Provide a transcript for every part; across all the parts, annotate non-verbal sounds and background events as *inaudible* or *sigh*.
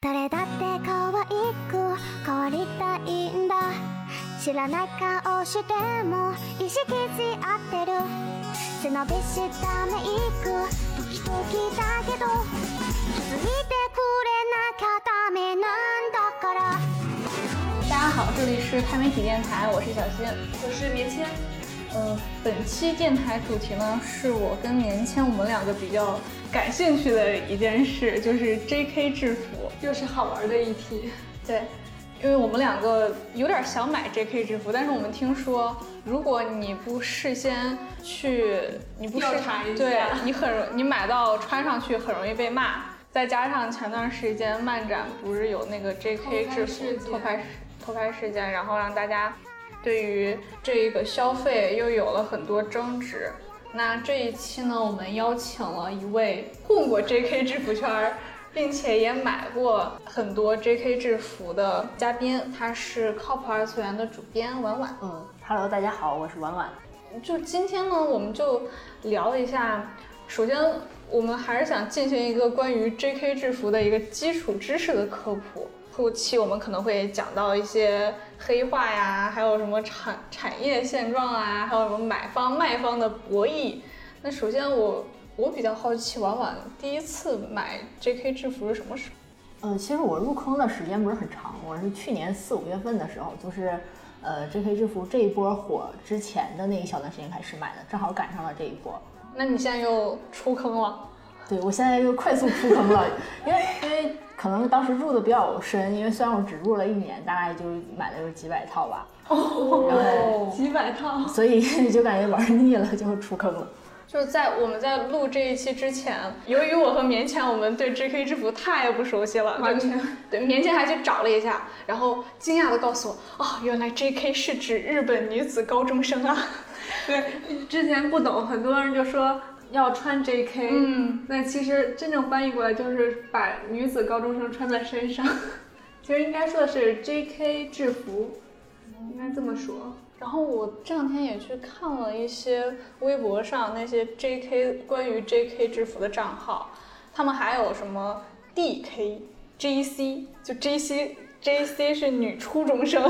誰だって可愛く変わりたいんだ。知らない顔しても意識し合ってる。背伸びしたメイク時々だけど気づいてくれなきゃダメなんだから。大家好，这里是钛媒体电台，我是小新。我是棉签，呃，本期电台主题呢，是我跟棉签我们两个比较感兴趣的一件事，就是 J.K. 制服。又是好玩的一题。对，因为我们两个有点想买 J.K. 制服，但是我们听说，如果你不事先去，你不调事查一下对你很容你买到穿上去很容易被骂。再加上前段时间漫展不是有那个 J.K. 制服偷拍事偷拍事件，然后让大家对于这个消费又有了很多争执。那这一期呢，我们邀请了一位混过 J.K. 制服圈儿，并且也买过很多 J.K. 制服的嘉宾，他是靠谱二次元的主编婉婉。嗯，Hello，大家好，我是婉婉。就今天呢，我们就聊一下。首先，我们还是想进行一个关于 J.K. 制服的一个基础知识的科普。后期我们可能会讲到一些黑化呀，还有什么产产业现状啊，还有什么买方卖方的博弈。那首先我我比较好奇，婉婉第一次买 J.K. 制服是什么时候？嗯，其实我入坑的时间不是很长，我是去年四五月份的时候，就是呃 J.K. 制服这一波火之前的那一小段时间开始买的，正好赶上了这一波。那你现在又出坑了？对我现在又快速出坑了，因为因为可能当时入的比较深，因为虽然我只入了一年，大概就买了有几百套吧，哦，几百套，所以 *laughs* 就感觉玩腻了，就出坑了。就是在我们在录这一期之前，由于我和棉签我们对 J.K. 制服太不熟悉了，完全对棉签还去找了一下，然后惊讶的告诉我，哦，原来 J.K. 是指日本女子高中生啊。对，之前不懂，很多人就说要穿 JK，嗯，那其实真正翻译过来就是把女子高中生穿在身上，*laughs* 其实应该说的是 JK 制服，应该这么说。然后我这两天也去看了一些微博上那些 J.K. 关于 J.K. 制服的账号，他们还有什么 D.K. J.C. 就 J.C. J.C. 是女初中生，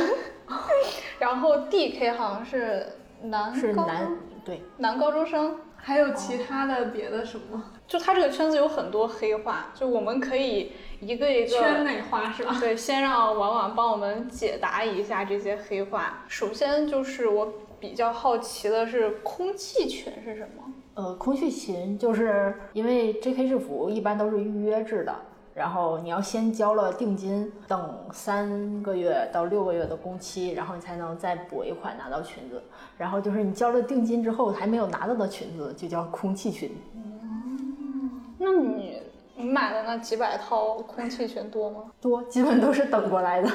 *laughs* 然后 D.K. 好像是男高是男对，男高中生。还有其他的别的什么就他这个圈子有很多黑话，就我们可以一个一个圈内话是吧？对，先让婉婉帮我们解答一下这些黑话。首先就是我比较好奇的是，空气裙是什么？呃，空气裙就是因为 J.K. 制服一般都是预约制的，然后你要先交了定金，等三个月到六个月的工期，然后你才能再补一款拿到裙子。然后就是你交了定金之后还没有拿到的裙子就叫空气裙。那你你买的那几百套空气裙多吗？*laughs* 多，基本都是等过来的。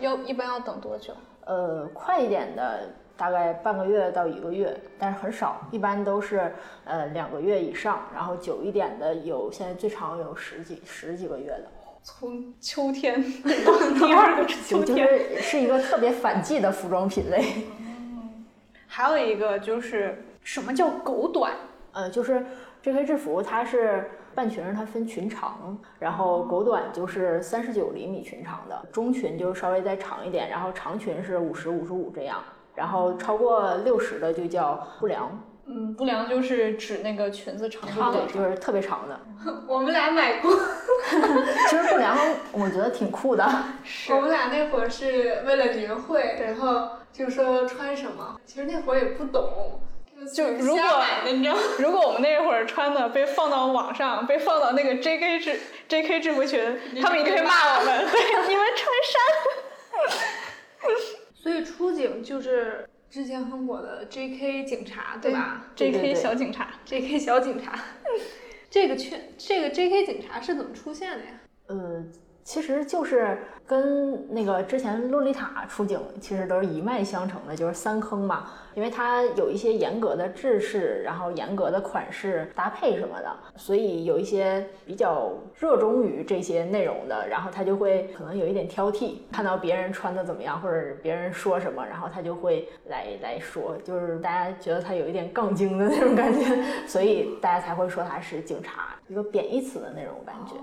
要一般要等多久？呃，快一点的大概半个月到一个月，但是很少，一般都是呃两个月以上。然后久一点的有，现在最长有十几十几个月的。从秋天 *laughs* 到第二个秋就天。*laughs* 是是一个特别反季的服装品类。还有一个就是什么叫狗短？呃，就是 J.K. 制服，它是半裙儿，它分裙长，然后狗短就是三十九厘米裙长的，中裙就是稍微再长一点，然后长裙是五十五十五这样，然后超过六十的就叫不良，嗯，不良就是指那个裙子长度对，就是特别长的。*laughs* 我们俩买过，*laughs* 其实不良我觉得挺酷的，*laughs* 是我们俩那会儿是为了年会，然后就说穿什么，其实那会儿也不懂，就如果瞎买的，你知道吗？如果我们那会儿穿的被放到网上，被放到那个 J.K. 制 J.K. 制服裙，他们一定会骂我们，对，你们穿衫。所以出警就是之前很火的 J.K. 警察，对吧 J.K. 小警察，？J.K. 小警察，*laughs* 这个圈这个 J.K. 警察是怎么出现的呀？呃，其实就是跟那个之前洛丽塔出警其实都是一脉相承的，就是三坑嘛。因为它有一些严格的制式，然后严格的款式搭配什么的，所以有一些比较热衷于这些内容的，然后他就会可能有一点挑剔，看到别人穿的怎么样，或者别人说什么，然后他就会来来说，就是大家觉得他有一点杠精的那种感觉，所以大家才会说他是警察，一个贬义词的那种感觉。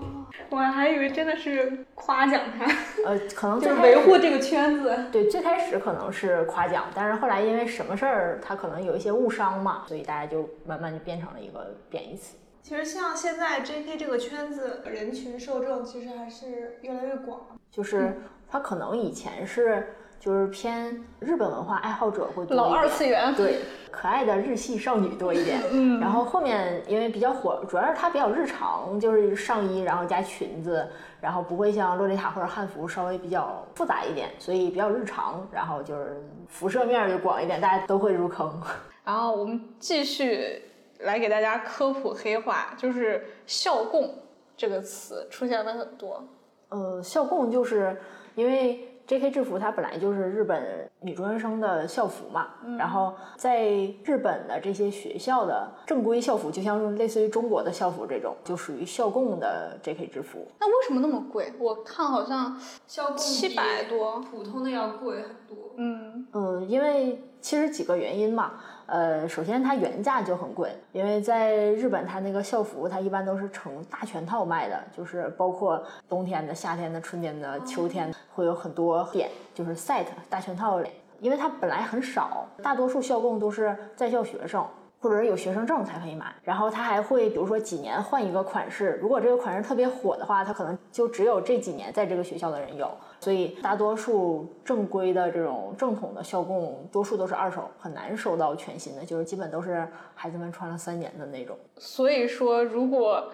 我还以为真的是夸奖他，呃，可能就是维护这个圈子。对，最开始可能是夸奖，但是后来因为什么事儿，他可能有一些误伤嘛，所以大家就慢慢就变成了一个贬义词。其实像现在 JK 这个圈子人群受众其实还是越来越广。就是他可能以前是就是偏日本文化爱好者会多老二次元对，可爱的日系少女多一点。嗯，然后后面因为比较火，主要是它比较日常，就是上衣然后加裙子，然后不会像洛丽塔或者汉服稍微比较复杂一点，所以比较日常，然后就是辐射面儿就广一点，大家都会入坑。*laughs* 然后我们继续来给大家科普黑话，就是校供这个词出现了很多。呃，校供就是因为 J.K. 制服它本来就是日本女中学生的校服嘛，然后在日本的这些学校的正规校服，就像是类似于中国的校服这种，就属于校供的 J.K. 制服。那为什么那么贵？我看好像校供七百多。普通的要贵很多。嗯，嗯，因为其实几个原因嘛，呃，首先它原价就很贵，因为在日本它那个校服它一般都是成大全套卖的，就是包括冬天的、夏天的、春天的、秋天会有很多点，就是 set 大全套。因为它本来很少，大多数校供都是在校学生。或者是有学生证才可以买，然后他还会，比如说几年换一个款式，如果这个款式特别火的话，他可能就只有这几年在这个学校的人有，所以大多数正规的这种正统的校供，多数都是二手，很难收到全新的，就是基本都是孩子们穿了三年的那种。所以说如果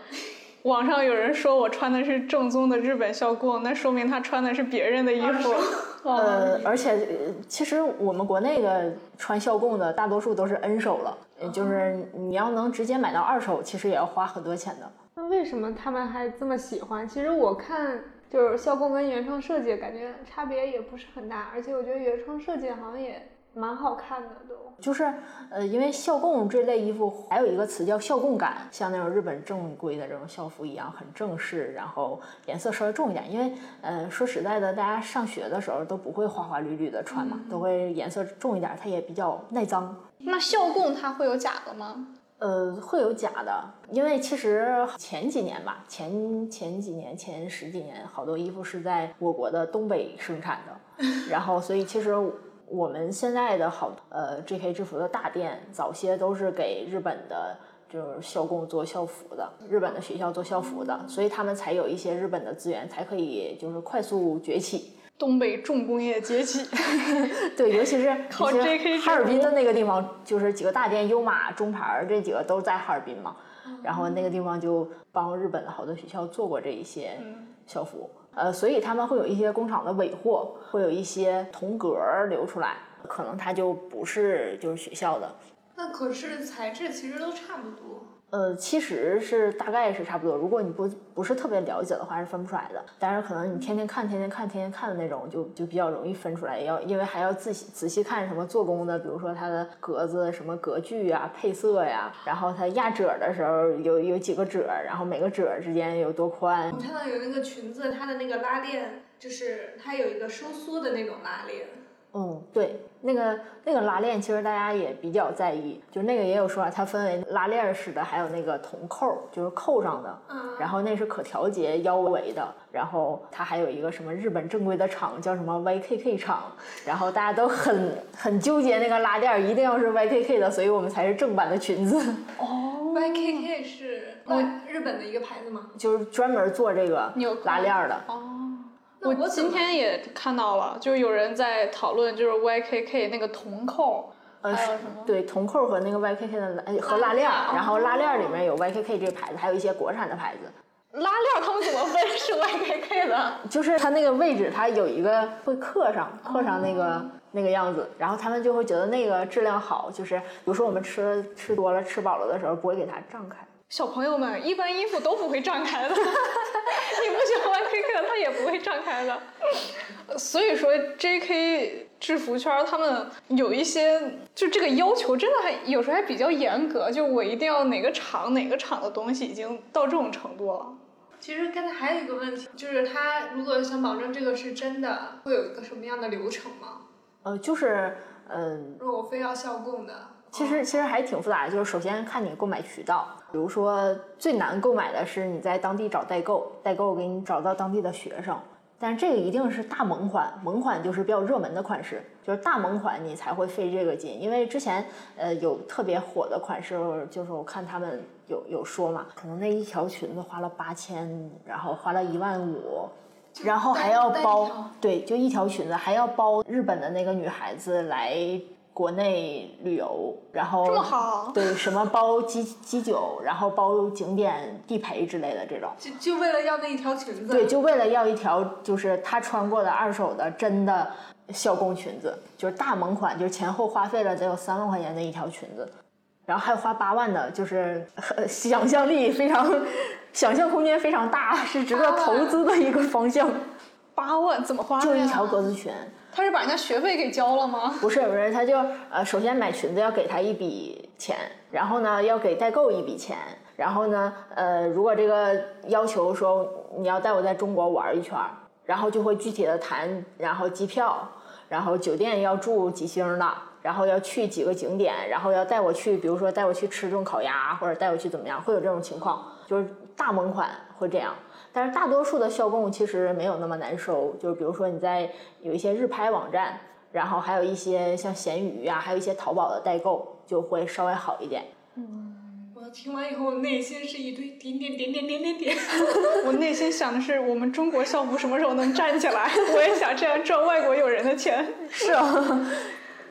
网上有人说我穿的是正宗的日本校供，那说明他穿的是别人的衣服。*laughs* 呃，而且呃其实我们国内的穿校供的大多数都是 N 手了，呃就是你要能直接买到二手，其实也要花很多钱的。那为什么他们还这么喜欢？其实我看就是校供跟原创设计，感觉差别也不是很大，而且我觉得原创设计好像也蛮好看的都。就是呃，因为校供这类衣服还有一个词叫校供感，像那种日本正规的这种校服一样，很正式，然后颜色稍微重一点。因为呃，说实在的，大家上学的时候都不会花花绿绿的穿嘛，都会颜色重一点，它也比较耐脏。那校供它会有假的吗？呃，会有假的，因为其实前几年吧，前前几年、前十几年，好多衣服是在我国的东北生产的，*laughs* 然后所以其实我们现在的好呃 J.K. 制服的大店，早些都是给日本的。就是校供做校服的，日本的学校做校服的，所以他们才有一些日本的资源，才可以就是快速崛起。东北重工业崛起，*laughs* 对，尤其是 *laughs* 靠 JK 哈尔滨的那个地方，就是几个大店，优马、中牌儿这几个都在哈尔滨嘛。然后那个地方就帮日本的好多学校做过这一些校服，呃，所以他们会有一些工厂的尾货，会有一些同格儿流出来，可能它就不是就是学校的，那可是材质其实都差不多。呃，其实是大概是差不多。如果你不不是特别了解的话，是分不出来的。但是可能你天天看、天天看、天天看的那种，就就比较容易分出来。要因为还要仔细仔细看什么做工的，比如说它的格子、什么格距呀、配色呀，然后它压褶的时候有有几个褶，然后每个褶之间有多宽我。看到有那个裙子，它的那个拉链，就是它有一个收缩的那种拉链。嗯，对，那个那个拉链，其实大家也比较在意，就那个也有说法，它分为拉链儿式的，还有那个铜扣，就是扣上的，嗯然后那是可调节腰围的，然后它还有一个什么日本正规的厂叫什么 YKK 厂，然后大家都很很纠结那个拉链儿一定要是 YKK 的，所以我们才是正版的裙子，哦 YKK 是外日本的一个牌子吗？就是专门做这个拉链儿的。我那我今天也看到了，就是有人在讨论，就是 YKK 那个铜扣，呃，是还有什么？对，铜扣和那个 YKK 的拉和拉链儿，然后拉链儿里面有 YKK 这个牌子，还有一些国产的牌子。拉链他们怎么分是 YKK 的？*laughs* 就是它那个位置，它有一个会刻上，刻上那个、那个样子，然后他们就会觉得那个质量好。就是比如说我们吃吃多了、吃饱了的时候，不会给它胀开。小朋友们，一般衣服都不会胀开的，*laughs* 你不喜欢 YKK 的，它也不会胀开的。呃所以说，JK 制服圈他们有一些，就这个要求真的还有时候还比较严格，就我一定要哪个厂哪个厂的东西已经到这种程度了。其实刚才还有一个问题，就是他如果想保证这个是真的，会有一个什么样的流程吗？呃，就是嗯，如果我非要校供的，其实其实还挺复杂的，就是首先看你购买渠道，比如说最难购买的是你在当地找代购，代购给你找到当地的学生，但是这个一定是大萌款，萌款就是比较热门的款式，就是大萌款你才会费这个劲，因为之前呃有特别火的款式，就是我看他们有有说嘛，可能那一条裙子花了八千，然后花了一万五。然后还要包，对，就一条裙子，还要包日本的那个女孩子来国内旅游，然后这么好？对，什么包机机酒，然后包景点地陪之类的这种，就就为了要那一条裙子，对，就为了要一条就是她穿过的二手的真的校供裙子，就是大萌款，就是前后花费了得有三万块钱的一条裙子，然后还有花八万的，就是呃想象力非常，想象空间非常大，是值得投资的一个方向。八万？怎么花呀？就一条格子裙，他是把人家学费给交了吗？*laughs* 不是不是，他就呃，首先买裙子要给他一笔钱，然后呢要给代购一笔钱，然后呢呃，如果这个要求说你要带我在中国玩一圈，然后就会具体的谈，然后机票，然后酒店要住几星的，然后要去几个景点，然后要带我去，比如说带我去吃顿烤鸭，或者带我去怎么样，会有这种情况，就是大萌款会这样。但是大多数的校供其实没有那么难收，就是比如说你在有一些日拍网站，然后还有一些像闲鱼啊，还有一些淘宝的代购，就会稍微好一点。嗯我听完以后，内心是一堆点点点点点点点。*laughs* 我内心想的是，我们中国校服什么时候能站起来？*laughs* 我也想这样赚外国友人的钱。是啊，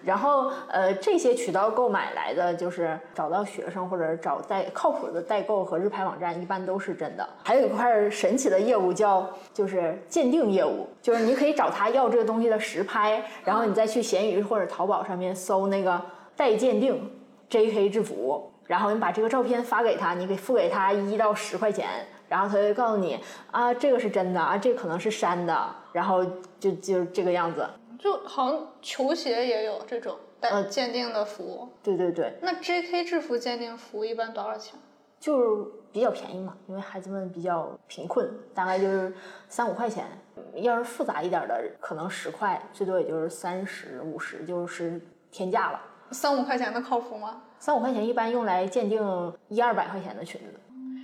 然后呃，这些渠道购买来的，就是找到学生或者找代靠谱的代购和日拍网站，一般都是真的。还有一块神奇的业务叫就是鉴定业务，就是你可以找他要这个东西的实拍，然后你再去闲鱼或者淘宝上面搜那个代鉴定 JK 制服。然后你把这个照片发给他，你给付给他一到十块钱，然后他就告诉你啊，这个是真的啊，这可能是删的，然后就就这个样子。就好像球鞋也有这种带呃鉴定的服务。对对对，那 JK 制服鉴定服务一般多少钱？就是比较便宜嘛，因为孩子们比较贫困，大概就是三五块钱。要是复杂一点的，可能十块，最多也就是三十五十，就是天价了。三五块钱的靠谱吗？三五块钱一般用来鉴定一二百块钱的裙子。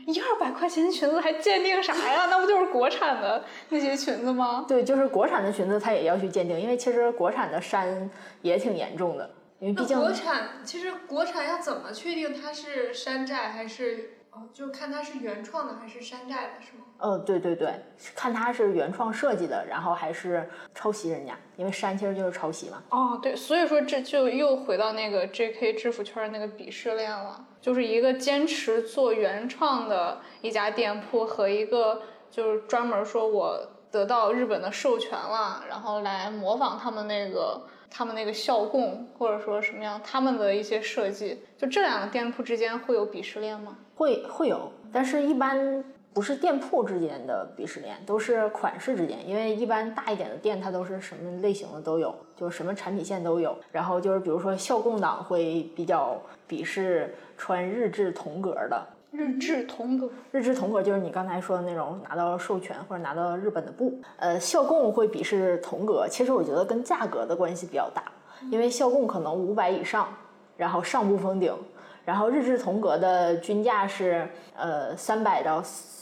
一二百块钱的裙子还鉴定啥呀？那不就是国产的那些裙子吗？对，就是国产的裙子，它也要去鉴定，因为其实国产的山也挺严重的，因为毕那竟国产其实国产要怎么确定它是山寨还是哦？就看它是原创的还是山寨的，是吗？呃，对对对，看它是原创设计的，然后还是抄袭人家，因为山其实就是抄袭嘛。哦，对，所以说这就又回到那个 JK 制服圈儿那个鄙视链了，就是一个坚持做原创的一家店铺和一个就是专门说我得到日本的授权了，然后来模仿他们那个他们那个校供或者说什么样他们的一些设计，就这两个店铺之间会有鄙视链吗？会会有，但是一般不是店铺之间的鄙视链，都是款式之间。因为一般大一点的店，它都是什么类型的都有，就是什么产品线都有。然后就是比如说校供党会比较鄙视穿日制同格的，日制同格，日制同格就是你刚才说的那种拿到授权或者拿到日本的布。呃，校供会鄙视同格，其实我觉得跟价格的关系比较大，因为校供可能五百以上，然后上不封顶，然后日制同格的均价是呃三百到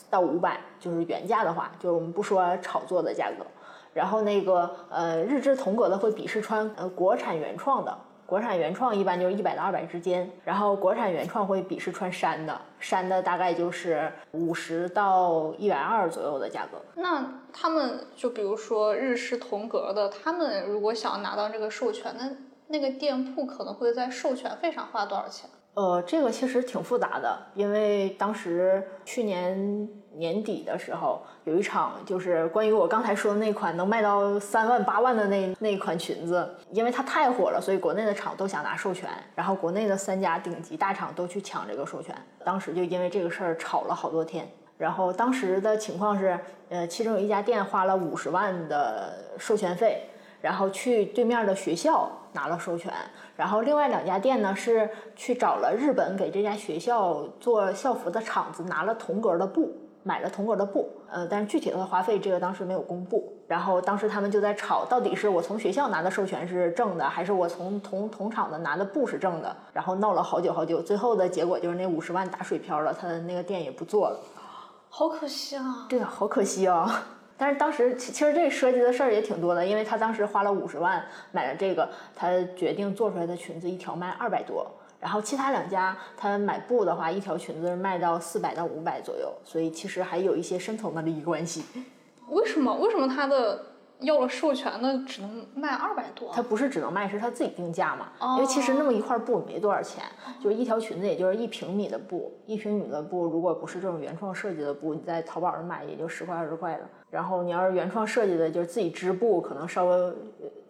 到五百，就是原价的话，就是我们不说炒作的价格。然后那个呃日制同格的会鄙视穿呃国产原创的，国产原创一般就是一百到二百之间，然后国产原创会鄙视穿山的，山的大概就是五十到一百二左右的价格。那他们就比如说日式同格的，他们如果想拿到这个授权，那那个店铺可能会在授权费上花多少钱？呃，这个其实挺复杂的，因为当时去年年底的时候，有一场就是关于我刚才说的那款能卖到三万八万的那那款裙子，因为它太火了，所以国内的厂都想拿授权，然后国内的三家顶级大厂都去抢这个授权，当时就因为这个事儿吵了好多天。然后当时的情况是，呃，其中有一家店花了五十万的授权费，然后去对面的学校拿了授权，然后另外两家店呢是去找了日本给这家学校做校服的厂子拿了同格的布，买了同格的布，呃，但是具体的花费这个当时没有公布。然后当时他们就在吵，到底是我从学校拿的授权是正的，还是我从同同厂的拿的布是正的？然后闹了好久好久，最后的结果就是那五十万打水漂了，他的那个店也不做了。好可惜啊！对啊，好可惜啊、但是当时其其实这涉及的事儿也挺多的，因为他当时花了五十万买了这个，他决定做出来的裙子一条卖二百多，然后其他两家他买布的话，一条裙子卖到四百到五百左右，所以其实还有一些深层的利益关系。为什么？为什么他的要了授权的只能卖二百多？它不是只能卖，是它自己定价嘛。因为其实那么一块布没多少钱，就是一条裙子也就是一平米的布，一平米的布如果不是这种原创设计的布，你在淘宝上买也就十块二十块的。然后你要是原创设计的，就是自己织布，可能稍微呃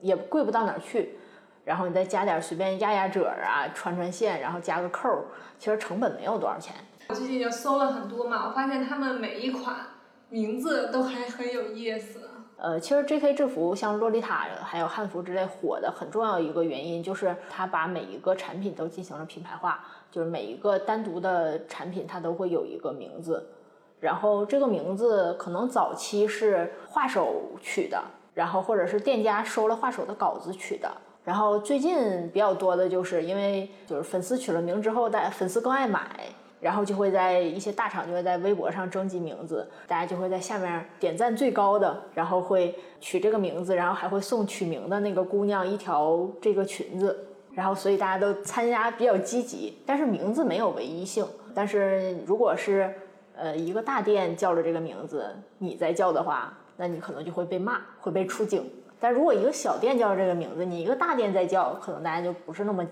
也贵不到哪儿去。然后你再加点随便压压褶儿啊，穿穿线，然后加个扣儿，其实成本没有多少钱。我最近就搜了很多嘛，我发现他们每一款名字都还很有意思。呃，其实 J.K. 制服像洛丽塔还有汉服之类火的很重要一个原因就是它把每一个产品都进行了品牌化，就是每一个单独的产品它都会有一个名字，然后这个名字可能早期是画手取的，然后或者是店家收了画手的稿子取的。然后最近比较多的就是因为就是粉丝取了名之后，大家粉丝更爱买，然后就会在一些大厂就会在微博上征集名字，大家就会在下面点赞最高的，然后会取这个名字，然后还会送取名的那个姑娘一条这个裙子，然后所以大家都参加比较积极，但是名字没有唯一性。但是如果是呃一个大店叫了这个名字，你再叫的话，那你可能就会被骂，会被出警。但如果一个小店叫这个名字，你一个大店再叫，可能大家就不是那么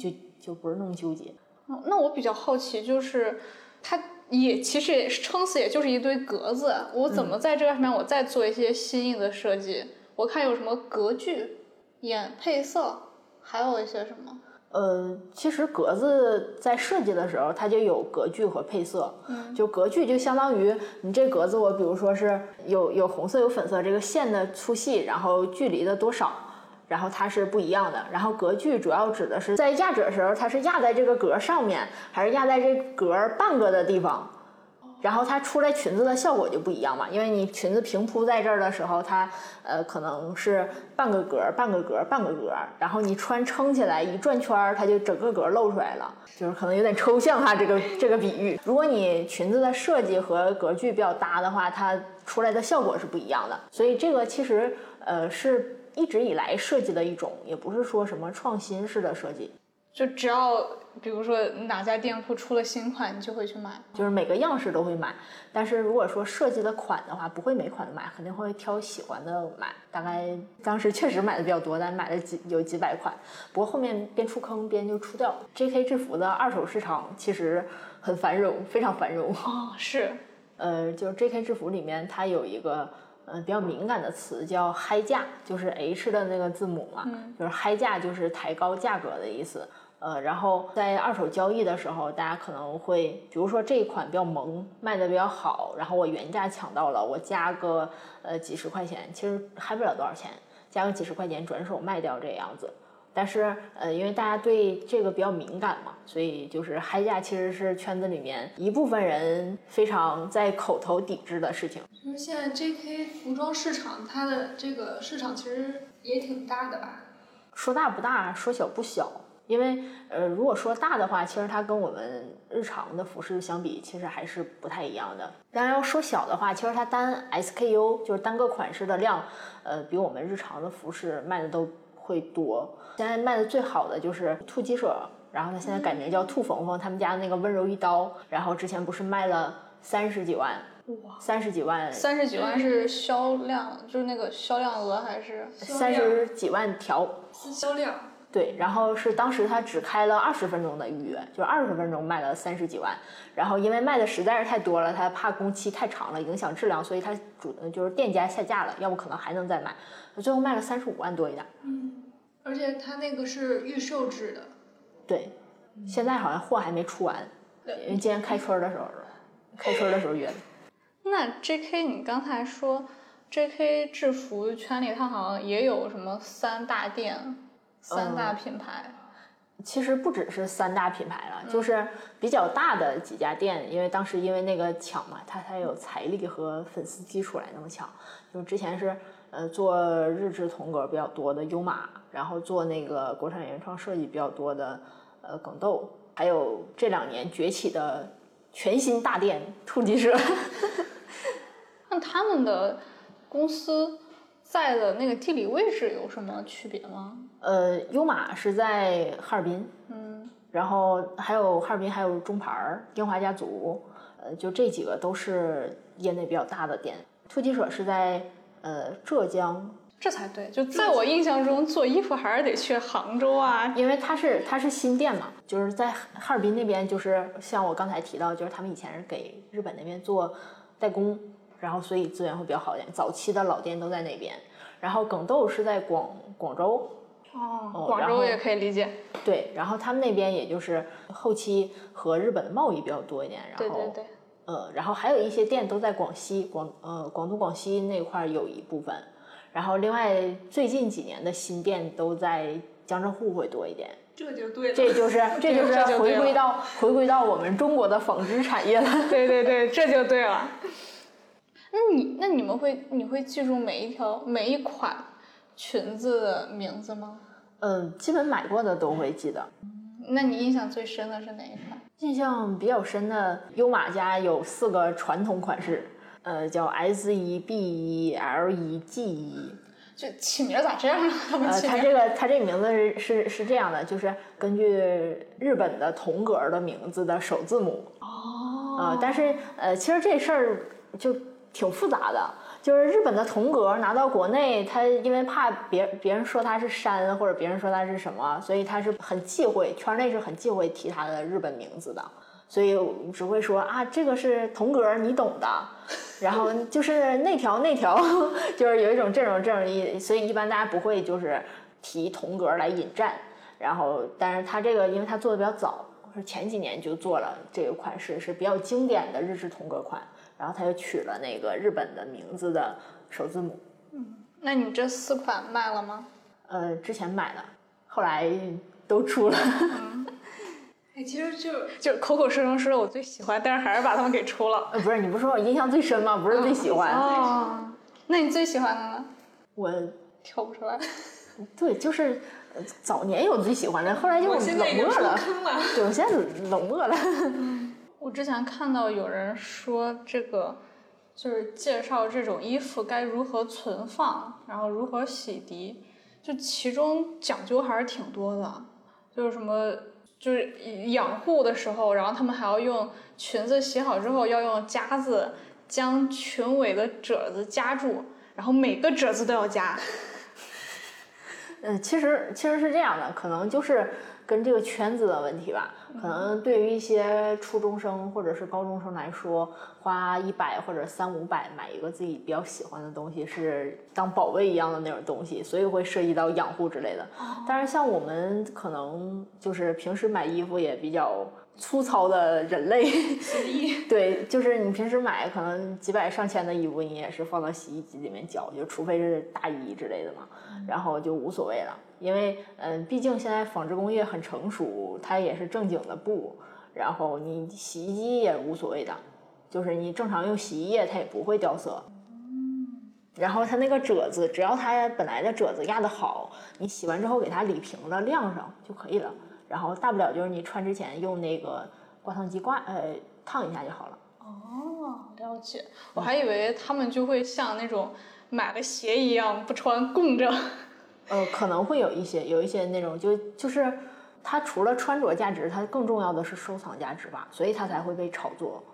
就就不是那么纠结。哦那我比较好奇，就是它也其实也撑死也就是一堆格子，我怎么在这个上面我再做一些新颖的设计？我看有什么格距、眼配色，还有一些什么？呃，其实格子在设计的时候，它就有格距和配色。嗯，就格距就相当于你这格子，我比如说是有有红色有粉色，这个线的粗细，然后距离的多少，然后它是不一样的。然后格距主要指的是在压褶的时候，它是压在这个格上面，还是压在这格半个的地方。然后它出来裙子的效果就不一样嘛，因为你裙子平铺在这儿的时候，它呃可能是半个格儿、半个格儿、半个格儿，然后你穿撑起来一转圈儿，它就整个格儿露出来了，就是可能有点抽象哈，这个这个比喻。如果你裙子的设计和格距比较搭的话，它出来的效果是不一样的。所以这个其实呃是一直以来设计的一种，也不是说什么创新式的设计。就只要比如说哪家店铺出了新款，你就会去买。就是每个样式都会买，但是如果说设计的款的话，不会每款都买，肯定会挑喜欢的买。大概当时确实买的比较多，但买了几有几百款，不过后面边出坑边就出掉了。J.K. 制服的二手市场其实很繁荣，非常繁荣。哦，是，呃，就是 J.K. 制服里面它有一个呃比较敏感的词叫嗨价，就是 H 的那个字母嘛，就是嗨价就是抬高价格的意思。呃，然后在二手交易的时候，大家可能会，比如说这一款比较萌，卖的比较好，然后我原价抢到了，我加个呃几十块钱，其实嗨不了多少钱，加个几十块钱转手卖掉这样子。但是呃，因为大家对这个比较敏感嘛，所以就是嗨价其实是圈子里面一部分人非常在口头抵制的事情。就是现在 J.K. 服装市场，它的这个市场其实也挺大的吧？说大不大，说小不小。因为呃，如果说大的话，其实它跟我们日常的服饰相比，其实还是不太一样的。当然要说小的话，其实它单 SKU 就是单个款式的量，呃，比我们日常的服饰卖的都会多。现在卖的最好的就是兔鸡舍，然后它现在改名叫兔缝缝，他们家那个温柔一刀，然后之前不是卖了三十几万，哇，三十几万，三十几万是销量，就是那个销量额还是？三十几万条。销量。对，然后是当时他只开了二十分钟的预约，就是二十分钟卖了三十几万。然后因为卖的实在是太多了，他怕工期太长了影响质量，所以他主就是店家下架了，要不可能还能再卖。最后卖了三十五万多一点。嗯，而且它那个是预售制的。对，现在好像货还没出完，因为今年开春的时候，开春的时候约的。*laughs* 那 J.K. 你刚才说 J.K. 制服圈里，它好像也有什么三大店、三大品牌。其实不只是三大品牌了，就是比较大的几家店，因为当时因为那个抢嘛，它才有财力和粉丝基础来那么抢。就之前是呃做日制同格比较多的优马，然后做那个国产原创设计比较多的呃耿豆，还有这两年崛起的全新大店突击社。*laughs* *laughs* 那他们的公司在的那个地理位置有什么区别吗？呃，优马是在哈尔滨，嗯，然后还有哈尔滨还有中牌儿、英华家族，呃，就这几个都是业内比较大的店。突击者是在呃浙江，这才对。就在我印象中，做衣服还是得去杭州啊。因为它是它是新店嘛，就是在哈尔滨那边，就是像我刚才提到，就是他们以前是给日本那边做代工，然后所以资源会比较好一点。早期的老店都在那边，然后耿豆是在广广州。哦，广州也可以理解。对，然后他们那边也就是后期和日本的贸易比较多一点，然后，对对对，呃，然后还有一些店都在广西，广呃广东、广西那块有一部分，然后另外最近几年的新店都在江浙沪会多一点。这就对了，这就是这就是回归到回归到我们中国的纺织产业了。*laughs* 对对对，这就对了。*laughs* 那你那你们会你会记住每一条每一款？裙子的名字吗？嗯，基本买过的都会记得。那你印象最深的是哪一款？印象比较深的，优马家有四个传统款式，呃，叫 S 一、B 一、L 一、G 一。就起名咋这样呢？呃，它这个它这个名字是是是这样的，就是根据日本的同格的名字的首字母。哦。呃，但是呃，其实这事儿就挺复杂的。就是日本的铜格拿到国内，他因为怕别别人说他是山，或者别人说他是什么，所以他是很忌讳，圈内是很忌讳提他的日本名字的，所以只会说啊，这个是铜格，你懂的。*laughs* 然后就是那条那条，就是有一种这种这种意，所以一般大家不会就是提铜格来引战。然后，但是他这个因为他做的比较早，是前几年就做了这个款式，是比较经典的日式铜格款。然后他又取了那个日本的名字的首字母。嗯，那你这四款卖了吗？呃，之前买的，后来都出了。*laughs* 哎，其实就 *laughs* 就口口声声说我最喜欢，但是还是把他们给出了。呃，不是，你不是说我印象最深吗？不是最喜欢。哦，那你最喜欢的呢？我挑不出来。对，就是早年有最喜欢的，后来就冷漠了。对，我现在冷漠了。我之前看到有人说这个，就是介绍这种衣服该如何存放，然后如何洗涤，就其中讲究还是挺多的。就是什么，就是养护的时候，然后他们还要用裙子洗好之后要用夹子将裙尾的褶子夹住，然后每个褶子都要夹。嗯，其实其实是这样的，可能就是。跟这个圈子的问题吧，可能对于一些初中生或者是高中生来说，花一百或者三五百买一个自己比较喜欢的东西，是当宝贝一样的那种东西，所以会涉及到养护之类的。但是像我们可能就是平时买衣服也比较粗糙的人类，*laughs* 对，就是你平时买可能几百上千的衣服，你也是放到洗衣机里面搅，就除非是大衣之类的嘛，然后就无所谓了。因为，嗯，毕竟现在纺织工业很成熟，它也是正经的布，然后你洗衣机也无所谓的，就是你正常用洗衣液，它也不会掉色。然后它那个褶子，只要它本来的褶子压得好，你洗完之后给它理平了晾上就可以了。然后大不了就是你穿之前用那个挂烫机挂，呃，烫一下就好了。哦，了解。我还以为他们就会像那种买了鞋一样不穿供着。*laughs* 呃，可能会有一些，有一些那种，就就是它除了穿着价值，它更重要的是收藏价值吧，所以它才会被炒作。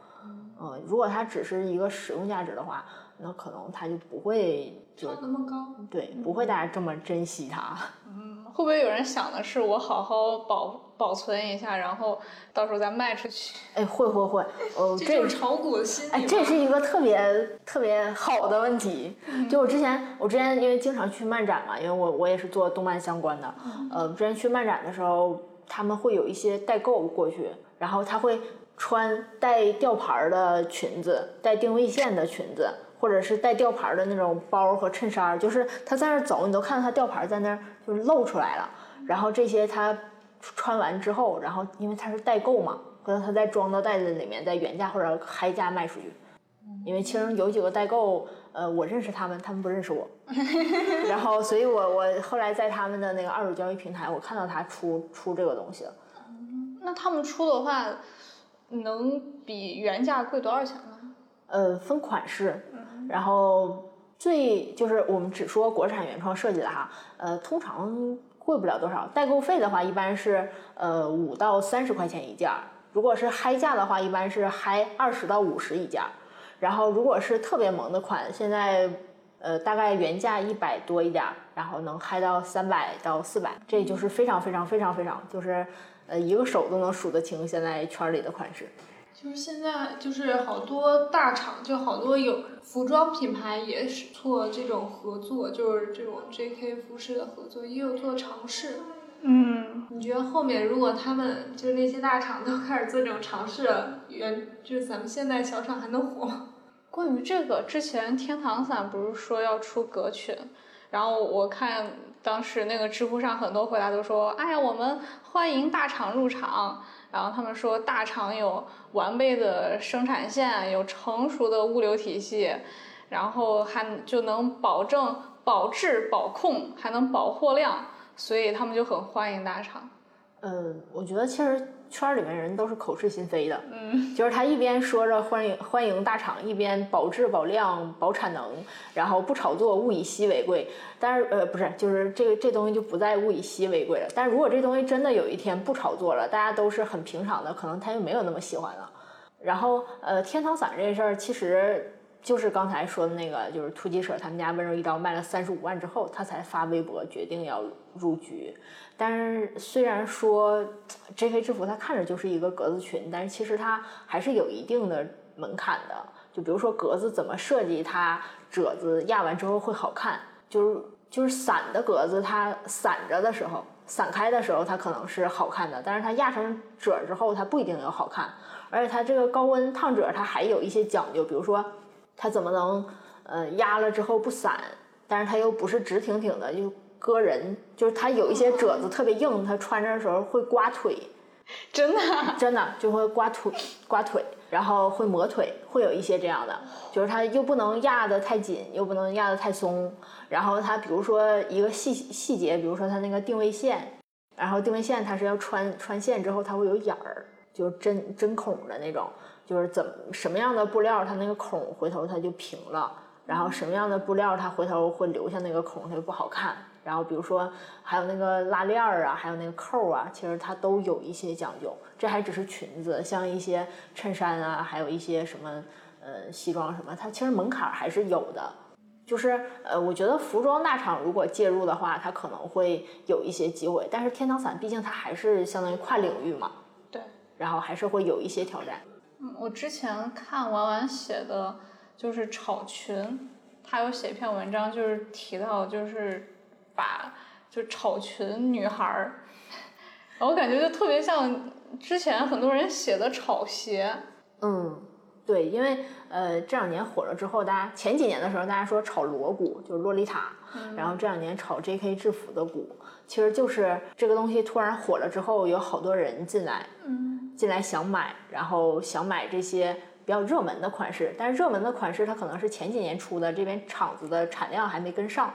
嗯，如果它只是一个使用价值的话，那可能它就不会就那么高。对，不会大家这么珍惜它。*laughs* 嗯，会不会有人想的是我好好保保存一下，然后到时候再卖出去？哎，会会会，哦，这就是炒股的心理。哎，这是一个特别特别好的问题。就我之前，我之前因为经常去漫展嘛，因为我我也是做动漫相关的。呃，之前去漫展的时候，他们会有一些代购过去，然后他会穿带吊牌的裙子、带定位线的裙子，或者是带吊牌的那种包和衬衫，就是他在那儿走，你都看到他吊牌在那儿就是露出来了。然后这些他穿完之后，然后因为他是代购嘛，可能他再装到袋子里面，在原价或者嗨价卖出去。因为其实有几个代购，呃，我认识他们，他们不认识我。*laughs* 然后，所以我我后来在他们的那个二手交易平台，我看到他出出这个东西了。那他们出的话，能比原价贵多少钱呢？呃，分款式，然后最就是我们只说国产原创设计的哈，呃，通常贵不了多少。代购费的话，一般是呃五到三十块钱一件儿；如果是嗨价的话，一般是嗨二十到五十一件儿。然后如果是特别萌的款，现在呃大概原价一百多一点儿，然后能嗨到三百到四百，这就是非常非常非常非常就是呃一个手都能数得清现在圈里的款式。就是现在，就是好多大厂，就好多有服装品牌也是做这种合作，就是这种 J.K. 服饰的合作，也有做尝试。嗯，你觉得后面如果他们就是那些大厂都开始做这种尝试了，原就是咱们现在小厂还能火吗？*laughs* 关于这个，之前天堂伞不是说要出格裙，然后我看当时那个知乎上很多回答都说，哎呀，我们欢迎大厂入场。然后他们说，大厂有完备的生产线，有成熟的物流体系，然后还就能保证保质保控，还能保货量，所以他们就很欢迎大厂。嗯，我觉得其实圈里面人都是口是心非的，嗯，就是他一边说着欢迎欢迎大厂，一边保质保量保产能，然后不炒作，物以稀为贵。但是呃不是，就是这个这东西就不再物以稀为贵了。但是如果这东西真的有一天不炒作了，大家都是很平常的，可能他就没有那么喜欢了。然后呃天堂伞这事儿其实。就是刚才说的那个，就是突击社他们家温柔一刀卖了三十五万之后，他才发微博决定要入局。但是虽然说 J.K. 制服它看着就是一个格子裙，但是其实它还是有一定的门槛的。就比如说格子怎么设计，它褶子压完之后会好看。就是就是散的格子，它散着的时候，散开的时候它可能是好看的，但是它压成褶之后，它不一定有好看。而且它这个高温烫褶，它还有一些讲究，比如说。它怎么能，呃，压了之后不散？但是它又不是直挺挺的，就硌人。就是它有一些褶子特别硬，它穿着的时候会刮腿。真的？真的就会刮腿，刮腿，然后会磨腿，会有一些这样的。就是它又不能压得太紧，又不能压得太松。然后它比如说一个细细节，比如说它那个定位线，然后定位线它是要穿穿线之后它会有眼儿，就针针孔的那种。就是怎么什么样的布料，它那个孔回头它就平了，然后什么样的布料它回头会留下那个孔，它就不好看。然后比如说还有那个拉链儿啊，还有那个扣啊，其实它都有一些讲究。这还只是裙子，像一些衬衫啊，还有一些什么呃西装什么，它其实门槛还是有的。就是呃，我觉得服装大厂如果介入的话，它可能会有一些机会。但是天堂伞毕竟它还是相当于跨领域嘛，对，然后还是会有一些挑战。嗯，我之前看婉婉写的，就是炒裙，她有写一篇文章，就是提到就是把就炒群女孩儿，我感觉就特别像之前很多人写的炒鞋。嗯，对，因为呃这两年火了之后，大家前几年的时候大家说炒锣鼓就是洛丽塔，然后这两年炒 J.K. 制服的鼓，其实就是这个东西突然火了之后，有好多人进来。嗯。进来想买，然后想买这些比较热门的款式，但是热门的款式它可能是前几年出的，这边厂子的产量还没跟上，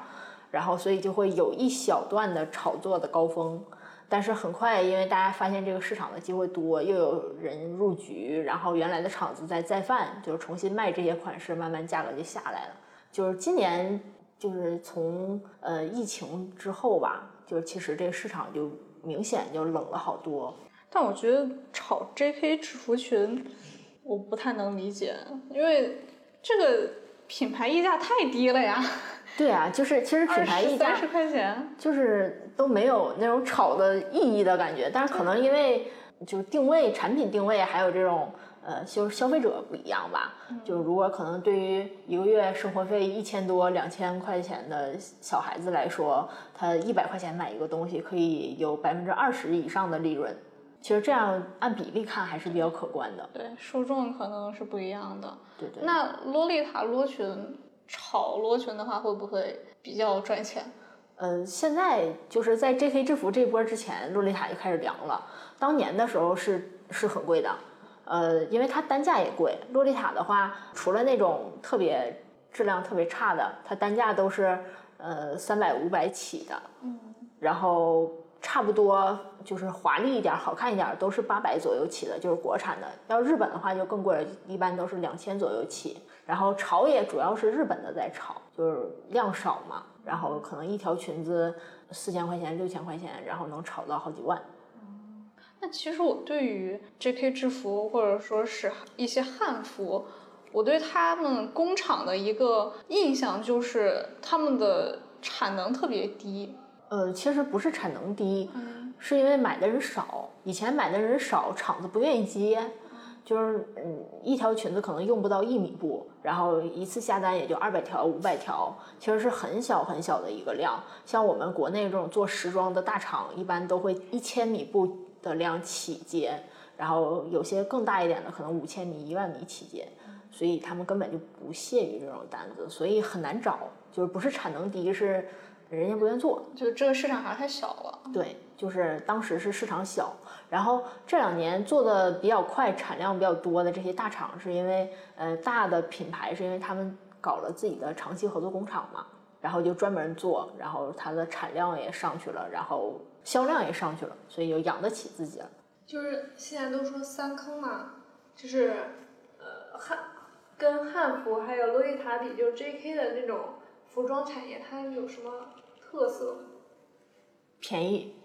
然后所以就会有一小段的炒作的高峰，但是很快因为大家发现这个市场的机会多，又有人入局，然后原来的厂子在再犯，就是重新卖这些款式，慢慢价格就下来了。就是今年就是从呃疫情之后吧，就是其实这个市场就明显就冷了好多。但我觉得炒 J.K. 制服裙，我不太能理解，因为这个品牌溢价太低了呀。对啊，就是其实品牌溢价三十块钱，就是都没有那种炒的意义的感觉。但是可能因为就是定位、产品定位，还有这种呃消消费者不一样吧。就如果可能对于一个月生活费一千多、两千块钱的小孩子来说，他一百块钱买一个东西，可以有百分之二十以上的利润。其实这样按比例看还是比较可观的。对，受众可能是不一样的。对对。那洛丽塔罗裙炒螺裙的话，会不会比较赚钱？呃，现在就是在 J.K. 制服这波之前，洛丽塔就开始凉了。当年的时候是是很贵的，呃，因为它单价也贵。洛丽塔的话，除了那种特别质量特别差的，它单价都是呃三百五百起的，嗯，然后差不多就是华丽一点、好看一点都是八百左右起的，就是国产的。要日本的话就更贵，一般都是两千左右起。然后炒也主要是日本的在炒，就是量少嘛。然后可能一条裙子四千块钱、六千块钱，然后能炒到好几万。那其实我对于 J.K. 制服或者说是一些汉服，我对他们工厂的一个印象就是他们的产能特别低。呃，其实不是产能低，嗯是因为买的人少。以前买的人少，厂子不愿意接。就是嗯，一条裙子可能用不到一米布，然后一次下单也就二百条、五百条，其实是很小很小的一个量。像我们国内这种做时装的大厂，一般都会一千米布的量起接，然后有些更大一点的，可能五千米、一万米起接，所以他们根本就不屑于这种单子，所以很难找。就是不是产能低，是人家不愿做。就这个市场还是太小了。对，就是当时是市场小，然后这两年做的比较快、产量比较多的这些大厂，是因为呃大的品牌是因为他们搞了自己的长期合作工厂嘛，然后就专门做，然后它的产量也上去了，然后销量也上去了，所以就养得起自己了。就是现在都说三坑嘛，就是呃汉跟汉服还有洛丽塔比，就是 J.K. 的那种服装产业，它有什么特色？便宜，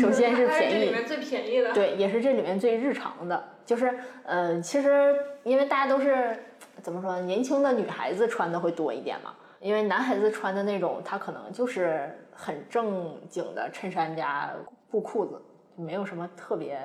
首先是便宜，里面最便宜的。对，也是这里面最日常的，就是呃，其实因为大家都是怎么说，年轻的女孩子穿的会多一点嘛，因为男孩子穿的那种，他可能就是很正经的衬衫加布裤子，没有什么特别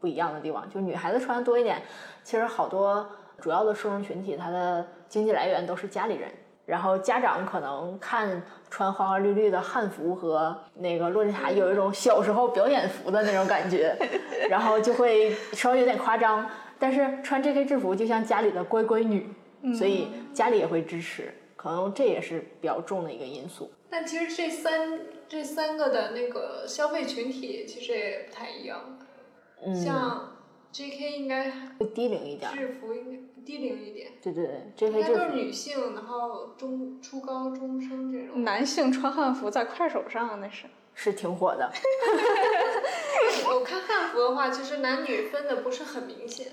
不一样的地方。就女孩子穿的多一点，其实好多主要的受众群体，他的经济来源都是家里人。然后家长可能看穿花花绿绿的汉服和那个洛丽塔有一种小时候表演服的那种感觉，*laughs* 然后就会稍微有点夸张。但是穿 J.K. 制服就像家里的乖乖女，所以家里也会支持，可能这也是比较重的一个因素。但其实这三这三个的那个消费群体其实也不太一样，嗯，像 J.K. 应该会低龄一点。制服应该低龄一点，对对对，J.K. 应该都是女性，然后中初高中生这种。男性穿汉服在快手上那是。是挺火的。*laughs* 我看汉服的话，其实男女分的不是很明显，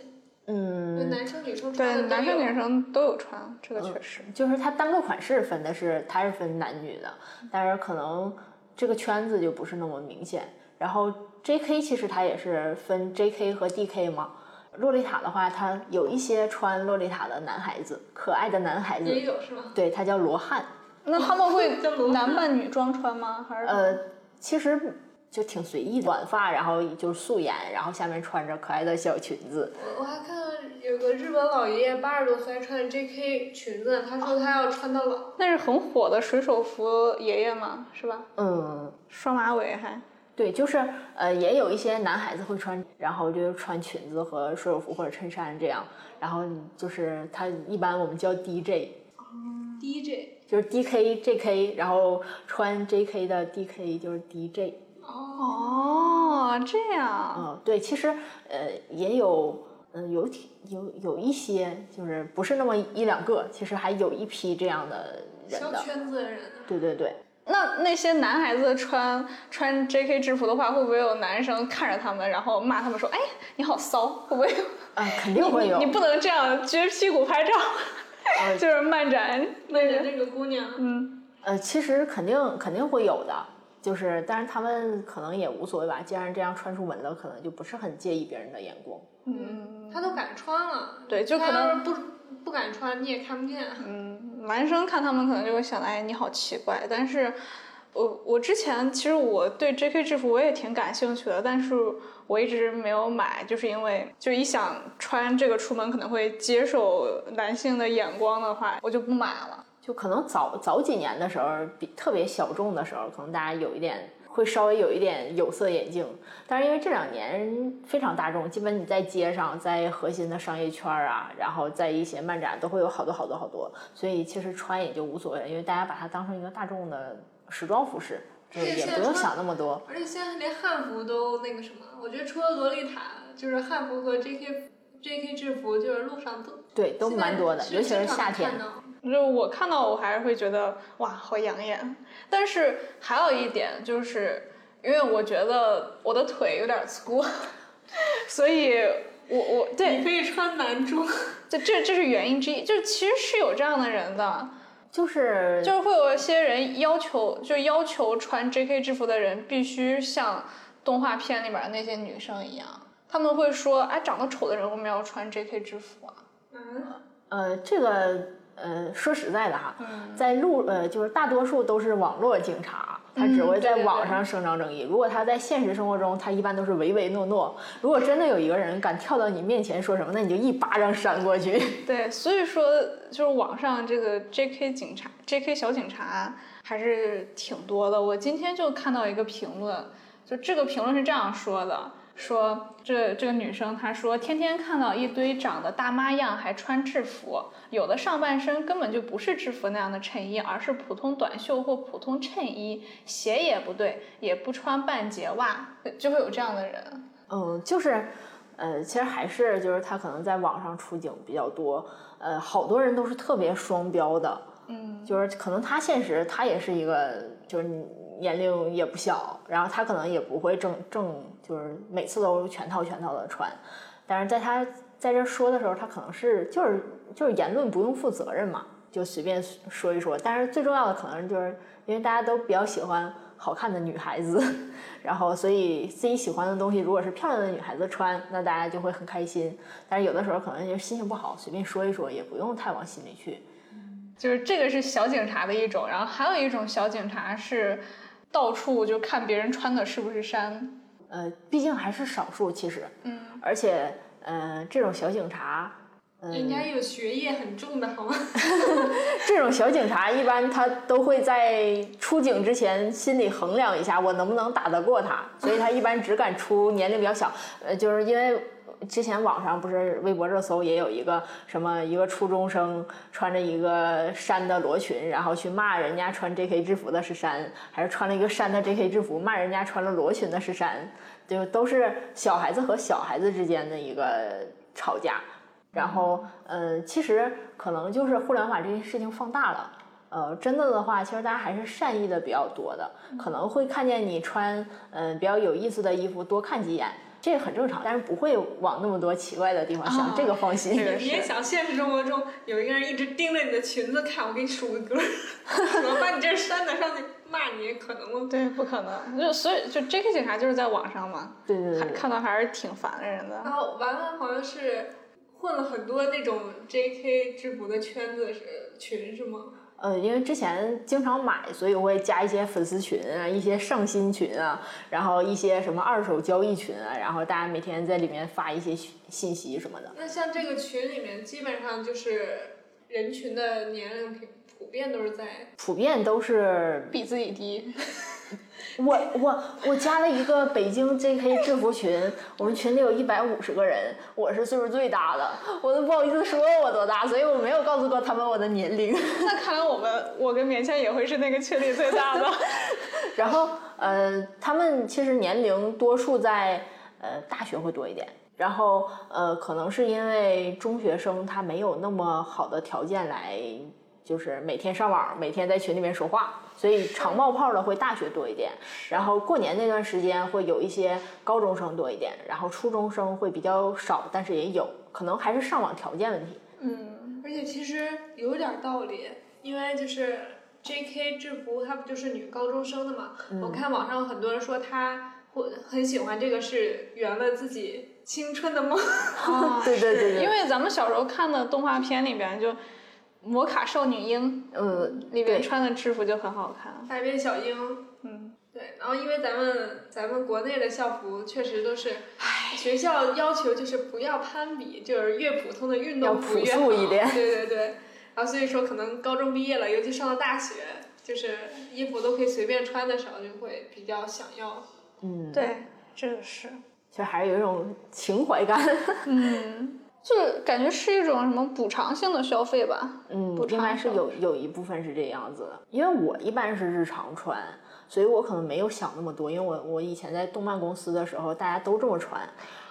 嗯，男生女生穿对，的都男生女生都有穿，这个确实。就是它单个款式分的是，它是分男女的，但是可能这个圈子就不是那么明显。然后 J.K. 其实它也是分 J.K. 和 D.K. 嘛。洛丽塔的话，它有一些穿洛丽塔的男孩子，可爱的男孩子，也有是吗？对，他叫罗汉。那他们会 *laughs* 男扮女装穿吗？还是呃，其实就挺随意的，短发，然后就是素颜，然后下面穿着可爱的小裙子。我我还看到有个日本老爷爷八十多岁还穿着 J.K. 裙子，他说他要穿到老。那是很火的水手服爷爷嘛，是吧？嗯，双马尾还。对，就是呃，也有一些男孩子会穿，然后就是穿裙子和水手服或者衬衫这样，然后就是他一般我们叫 DJ，DJ 就是 DK、JK，然后穿 JK 的 DK 就是 DJ。哦，这样。嗯，对，其实呃也有，嗯、有挺有有一些就是不是那么一两个，其实还有一批这样的人小的。圈子的人，对对对，那那些男孩子穿穿 J.K. 制服的话，会不会有男生看着他们，然后骂他们说：“哎，你好骚！”会不会有？啊、肯定会有。你不能这样撅屁股拍照，呃 *laughs* 就是漫展为了那个姑娘，嗯，呃，其实肯定肯定会有的，就是但是他们可能也无所谓吧，既然这样穿出门了，可能就不是很介意别人的眼光。嗯，他都敢穿了，对，就可能不不敢穿，你也看不见。嗯，男生看他们可能就会想，哎，你好奇怪。但是，我我之前其实我对 J.K. 制服我也挺感兴趣的，但是我一直没有买，就是因为就一想穿这个出门可能会接受男性的眼光的话，我就不买了。就可能早早几年的时候，比特别小众的时候，可能大家有一点会稍微有一点有色眼镜。但是因为这两年非常大众，基本你在街上，在核心的商业圈儿啊，然后在一些漫展都会有好多好多好多，所以其实穿也就无所谓，因为大家把它当成一个大众的时装服饰，就也不用想那么多。而且现在连汉服都那个什么，我觉得除了洛丽塔，就是汉服和 J.K. J.K. 制服，就是路上都对，都蛮多的，尤其是夏天就我看到我还是会觉得哇，好养眼。但是还有一点就是，因为我觉得我的腿有点粗，*laughs* 所以我我对你可以穿男装，*laughs* 这这这是原因之一。就是其实是有这样的人的，就是就是会有一些人要求，就要求穿 J.K. 制服的人必须像动画片里边的那些女生一样，他们会说，哎，长得丑的人为什么要穿 J.K. 制服啊？嗯，呃，这个呃，说实在的哈，在路呃，就是大多数都是网络警察，他只会在网上声张正义。如果他在现实生活中，他一般都是唯唯诺诺。如果真的有一个人敢跳到你面前说什么，那你就一巴掌扇过去。*laughs* 对，所以说就是网上这个 J.K. 警察、J.K. 小警察还是挺多的。我今天就看到一个评论，就这个评论是这样说的：说这这个女生她说，天天看到一堆长得大妈样还穿制服，有的上半身根本就不是制服那样的衬衣，而是普通短袖或普通衬衣，鞋也不对，也不穿半截袜，就会有这样的人。嗯，就是，呃，其实还是就是他可能在网上出警比较多，呃，好多人都是特别双标的，嗯，就是可能他现实他也是一个就是年龄也不小，然后他可能也不会正正就是每次都全套全套的穿，但是在他在这说的时候，他可能是就是就是言论不用负责任嘛，就随便说一说，但是最重要的可能就是因为大家都比较喜欢好看的女孩子，*laughs* 然后所以自己喜欢的东西如果是漂亮的女孩子穿，那大家就会很开心，但是有的时候可能就心情不好，随便说一说也不用太往心里去。就是这个是小警察的一种，然后还有一种小警察是到处就看别人穿的是不是衫。呃，毕竟还是少数，其实，嗯，而且，呃，这种小警察，嗯、人家有学业很重的好吗？*laughs* 这种小警察一般他都会在出警之前心里衡量一下，我能不能打得过他，所以他一般只敢出年龄比较小，呃，就是因为。之前网上不是微博热搜也有一个什么一个初中生穿着一个衫的罗裙，然后去骂人家穿 J.K. 制服的是山，还是穿了一个山的 J.K. 制服骂人家穿了罗裙的是山，就都是小孩子和小孩子之间的一个吵架。然后，呃，其实可能就是互联网这件事情放大了。呃，真的的话，其实大家还是善意的比较多的，可能会看见你穿嗯、比较有意思的衣服，多看几眼，这个很正常，但是不会往那么多奇怪的地方想，哦这个放心。你也想现实生活中有一个人一直盯着你的裙子看，我给你数个歌，我把你这扇子上去骂你，可能吗？*laughs* 对，不可能。就所以就 J.K. 警察就是在网上嘛，对对对，看到还是挺烦人的。然后完了好像是混了很多那种 J.K. 制服的圈子是群是吗？呃，因为之前经常买，所以我会加一些粉丝群啊，一些上新群啊，然后一些什么二手交易群啊，然后大家每天在里面发一些信息什么的。那像这个群里面，基本上就是人群的年龄普普遍都是在普遍都是比自己低，*laughs* 我我我加了一个北京 JK 制服群，我们群里有一百五十个人，我是岁数最大的，我都不好意思说我多大，所以我没有告诉过他们我的年龄。*laughs* 那看来我们我跟棉签也会是那个群里最大的。*laughs* 然后呃，他们其实年龄多数在呃大学会多一点。然后呃，可能是因为中学生他没有那么好的条件来，就是每天上网，每天在群里面说话，所以常冒泡的会大学多一点。然后过年那段时间会有一些高中生多一点，然后初中生会比较少，但是也有可能还是上网条件问题。嗯，而且其实有点道理，因为就是 J.K. 制服，它不就是女高中生的嘛？我看网上很多人说她会很喜欢这个，是圆了自己青春的梦。啊 *laughs* 对对对对因为咱们小时候看的动画片里边就。魔卡少女樱呃，里面穿的制服就很好看，百变小樱，嗯，对，然后因为咱们咱们国内的校服确实都是，学校要求就是不要攀比，就是越普通的运动服要朴越好。素一点。对对对，然后所以说可能高中毕业了，尤其上了大学，就是衣服都可以随便穿的时候，就会比较想要。嗯，，对，这个是，其实还是有一种情怀感。*laughs* 嗯，就是感觉是一种什么补偿性的消费吧。嗯不，应该是有有一部分是这样子的，因为我一般是日常穿，所以我可能没有想那么多，因为我我以前在动漫公司的时候，大家都这么穿，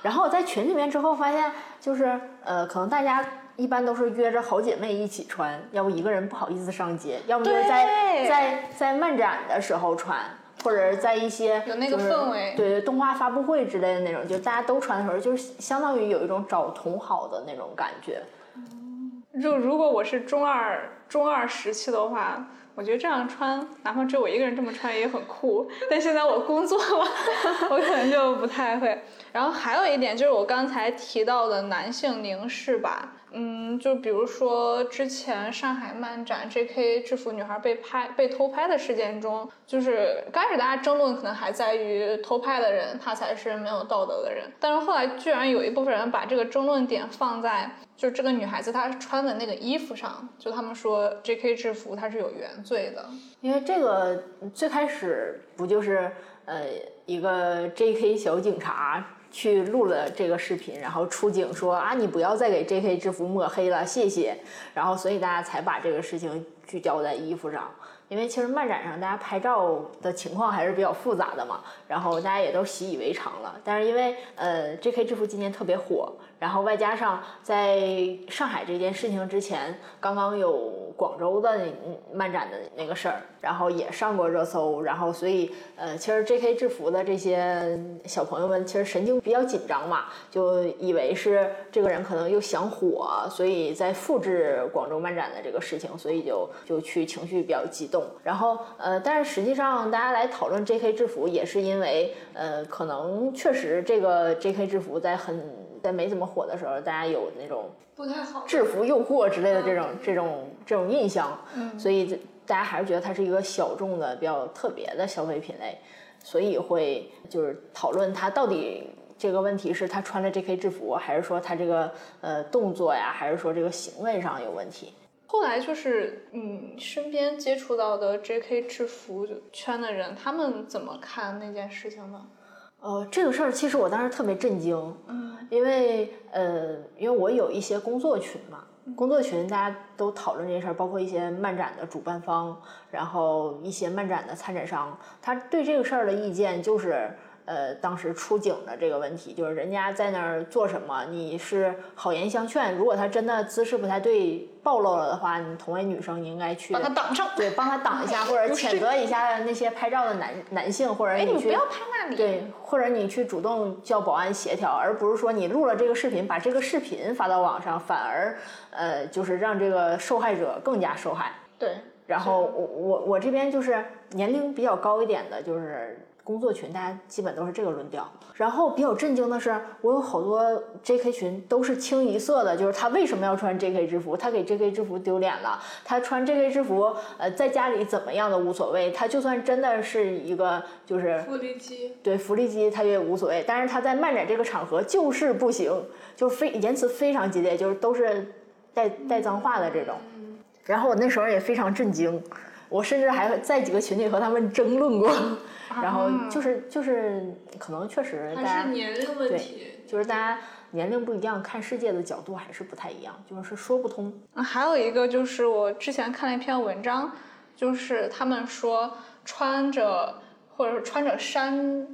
然后我在群里面之后发现，就是呃，可能大家一般都是约着好姐妹一起穿，要不一个人不好意思上街，要么就是在在在漫展的时候穿。或者在一些有那个氛围对动画发布会之类的那种，就大家都穿的时候，就是相当于有一种找同好的那种感觉。就如果我是中二中二时期的话，我觉得这样穿，哪怕只有我一个人这么穿也很酷。但现在我工作了，*laughs* 我可能就不太会。然后还有一点就是我刚才提到的男性凝视吧，嗯，就比如说之前上海漫展 J.K. 制服女孩被拍被偷拍的事件中，就是刚开始大家争论可能还在于偷拍的人他才是没有道德的人，但是后来居然有一部分人把这个争论点放在就这个女孩子她穿的那个衣服上，就他们说 J.K. 制服它是有原罪的，因为这个最开始不就是呃一个 J.K. 小警察去录了这个视频，然后出警说啊你不要再给 J.K. 制服抹黑了，谢谢。然后所以大家才把这个事情聚焦在衣服上。因为其实漫展上大家拍照的情况还是比较复杂的嘛，然后大家也都习以为常了。但是因为呃 J.K. 制服今年特别火，然后外加上在上海这件事情之前，刚刚有广州的漫展的那个事儿，然后也上过热搜，然后所以呃，其实 J.K. 制服的这些小朋友们其实神经比较紧张嘛，就以为是这个人可能又想火，所以在复制广州漫展的这个事情，所以就就去情绪比较激动。然后呃，但是实际上大家来讨论 J.K. 制服，也是因为呃，可能确实这个 J.K. 制服在很在没怎么火的时候，大家有那种不太好。制服诱惑之类的这种这种这种印象，所以大家还是觉得它是一个小众的、比较特别的消费品类，所以会就是讨论它到底这个问题是他穿了 J.K. 制服，还是说他这个呃动作呀，还是说这个行为上有问题？后来就是嗯身边接触到的 J.K. 制服圈的人，他们怎么看那件事情呢？呃，这个事儿其实我当时特别震惊，嗯，因为呃，因为我有一些工作群嘛，工作群大家都讨论这事儿，包括一些漫展的主办方，然后一些漫展的参展商，他对这个事儿的意见就是。呃，当时出警的这个问题，就是人家在那儿做什么，你是好言相劝。如果他真的姿势不太对，暴露了的话，你同为女生，你应该去把他挡上。对，帮他挡一下，*laughs* 或者谴责一下那些拍照的男男性，或者哎，你你去不要拍那里。对，或者你去主动叫保安协调，而不是说你录了这个视频，把这个视频发到网上，反而呃就是让这个受害者更加受害。对，然后我我我这边就是年龄比较高一点的，就是工作群，大家基本都是这个论调。然后比较震惊的是，我有好多 JK 群都是清一色的，就是他为什么要穿 JK 制服？他给 JK 制服丢脸了。他穿 JK 制服，呃，在家里怎么样都无所谓。他就算真的是一个就是福利机，对福利机他也无所谓，但是他在漫展这个场合就是不行，就非言辞非常激烈，就是都是带带脏话的这种。然后我那时候也非常震惊，我甚至还在几个群里和他们争论过。然后就是就是可能确实大家是年龄问对题。就是大家年龄不一样，看世界的角度还是不太一样，就是说不通。啊还有一个就是我之前看了一篇文章，就是他们说穿着或者是穿着山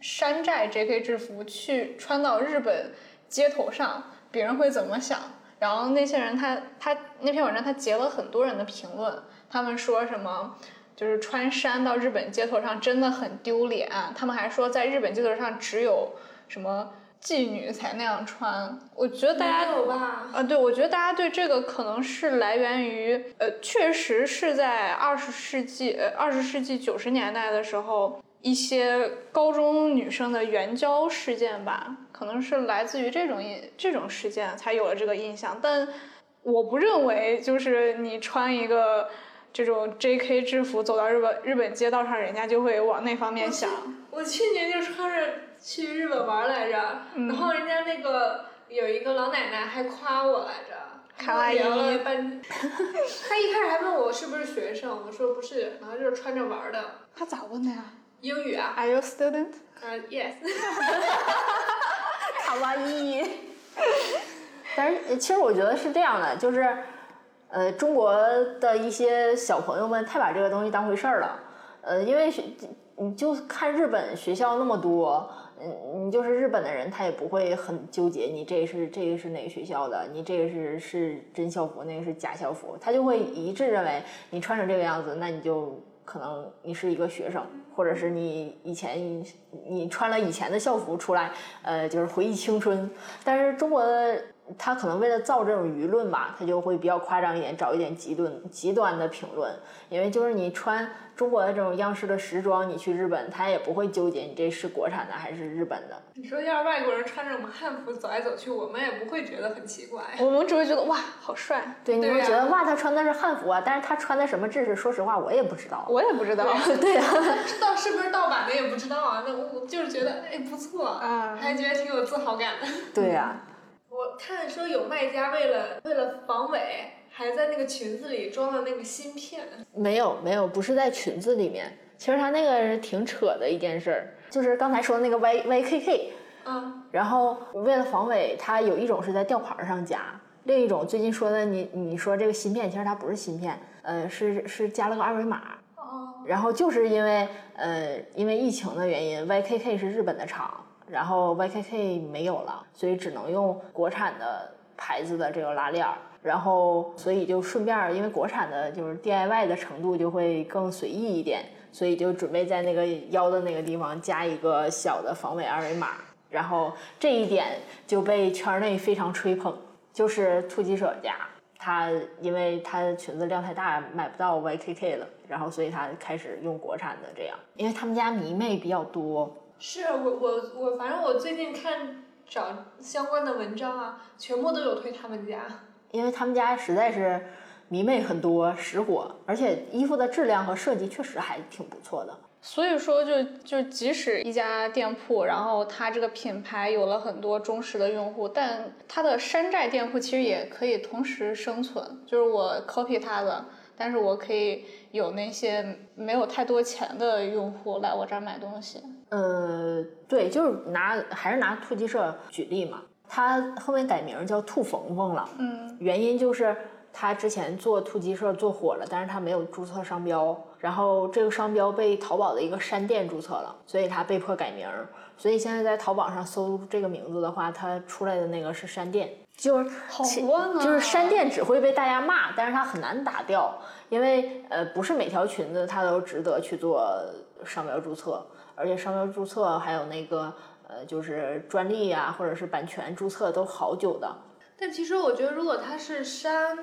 山寨 J.K. 制服去穿到日本街头上，别人会怎么想？然后那些人他他那篇文章他截了很多人的评论，他们说什么？就是穿山到日本街头上真的很丢脸，他们还说在日本街头上只有什么妓女才那样穿。我觉得大家没有吧？啊，对，我觉得大家对这个可能是来源于，呃，确实是在二十世纪，呃，二十世纪九十年代的时候，一些高中女生的援交事件吧，可能是来自于这种印这种事件才有了这个印象。但我不认为，就是你穿一个这种 J.K. 制服走到日本日本街道上，人家就会往那方面想。我去年就穿着去日本玩来着，然后人家那个有一个老奶奶还夸我来着，卡哇伊聊了半，*laughs* 他一开始还问我是不是学生，我说不是，然后就是穿着玩的。他咋问的呀英语啊，？Are you student？啊，yes，*laughs* 卡哇伊。*laughs* 但是呃其实我觉得是这样的，就是，呃，中国的一些小朋友们太把这个东西当回事儿了，呃，因为学你就看日本学校那么多，嗯，你就是日本的人，他也不会很纠结你这是这个是哪个学校的，你这个是是真校服，那个是假校服，他就会一致认为你穿成这个样子，那你就可能你是一个学生，或者是你以前你穿了以前的校服出来，呃，就是回忆青春。但是中国的他可能为了造这种舆论吧，他就会比较夸张一点，找一点极端极端的评论，因为就是你穿中国的这种样式的时装，你去日本，他也不会纠结你这是国产的还是日本的。你说要是外国人穿着我们汉服走来走去，我们也不会觉得很奇怪。我们只会觉得哇，好帅。对，你会觉得哇，他穿的是汉服啊，但是他穿的什么制式，说实话我也不知道。我也不知道。*laughs* 对呀、*laughs* 知道是不是盗版的也不知道啊，那我就是觉得哎不错，啊还觉得挺有自豪感的。*laughs* 对呀、我看说有卖家为了为了防伪，还在那个裙子里装了那个芯片。没有没有，不是在裙子里面。其实他那个是挺扯的一件事儿，就是刚才说的那个 Y YKK，嗯，然后为了防伪，它有一种是在吊牌儿上加，另一种最近说的你你说这个芯片，其实它不是芯片，呃，是是加了个二维码。哦，然后就是因为呃因为疫情的原因，YKK 是日本的厂，然后 YKK 没有了，所以只能用国产的牌子的这个拉链儿。然后，所以就顺便，因为国产的就是 DIY 的程度就会更随意一点，所以就准备在那个腰的那个地方加一个小的防伪二维码。然后这一点就被圈内非常吹捧，就是突击者家，他因为他裙子量太大，买不到 YKK 了，然后所以他开始用国产的这样，因为他们家迷妹比较多。是我我我，反正我最近看找相关的文章啊，全部都有推他们家。因为他们家实在是迷妹很多，实火，而且衣服的质量和设计确实还挺不错的。所以说就，就即使一家店铺，然后它这个品牌有了很多忠实的用户，但它的山寨店铺其实也可以同时生存。就是我 copy 它的，但是我可以有那些没有太多钱的用户来我这儿买东西。呃，对，就是拿还是拿兔鸡社举例嘛，他后面改名叫兔缝缝了，嗯，原因就是他之前做兔鸡社做火了，但是他没有注册商标，然后这个商标被淘宝的一个山店注册了，所以他被迫改名儿。所以现在在淘宝上搜这个名字的话，它出来的那个是山店，就是好其乱啊！就是山店只会被大家骂，但是它很难打掉，因为呃不是每条裙子它都值得去做商标注册，而且商标注册还有那个呃就是专利啊、或者是版权注册都好久的。但其实我觉得，如果它是山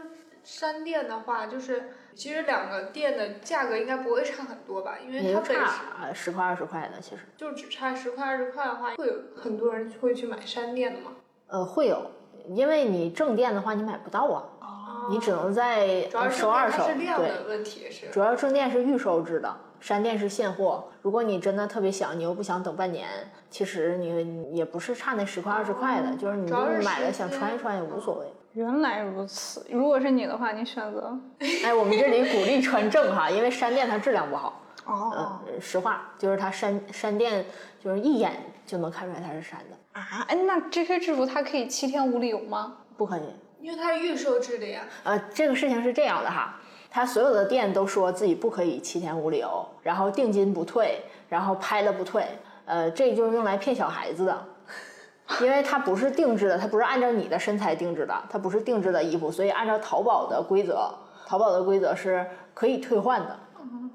山店的话，就是其实两个店的价格应该不会差很多吧，因为它差十块二十块的，其实就只差十块二十块的话，会有很多人会去买山店的吗。呃会有，因为你正店的话你买不到啊，你只能在收二手对。的问题是。主要正店是预售制的，山店是现货。如果你真的特别想，你又不想等半年，其实你也不是差那十块二十块的，就是你买了想穿一穿也无所谓。原来如此。如果是你的话，你选择哎，我们这里鼓励穿正哈，因为山店它质量不好。哦嗯，实话就是它山山店就是一眼就能看出来它是山的，啊？哎，那 JK 制服它可以七天无理由吗？不可以。因为它是预售制的呀。呃，这个事情是这样的哈，它所有的店都说自己不可以七天无理由，然后定金不退，然后拍了不退，呃，这就是用来骗小孩子的，因为它不是定制的，它不是按照你的身材定制的，它不是定制的衣服，所以按照淘宝的规则，淘宝的规则是可以退换的。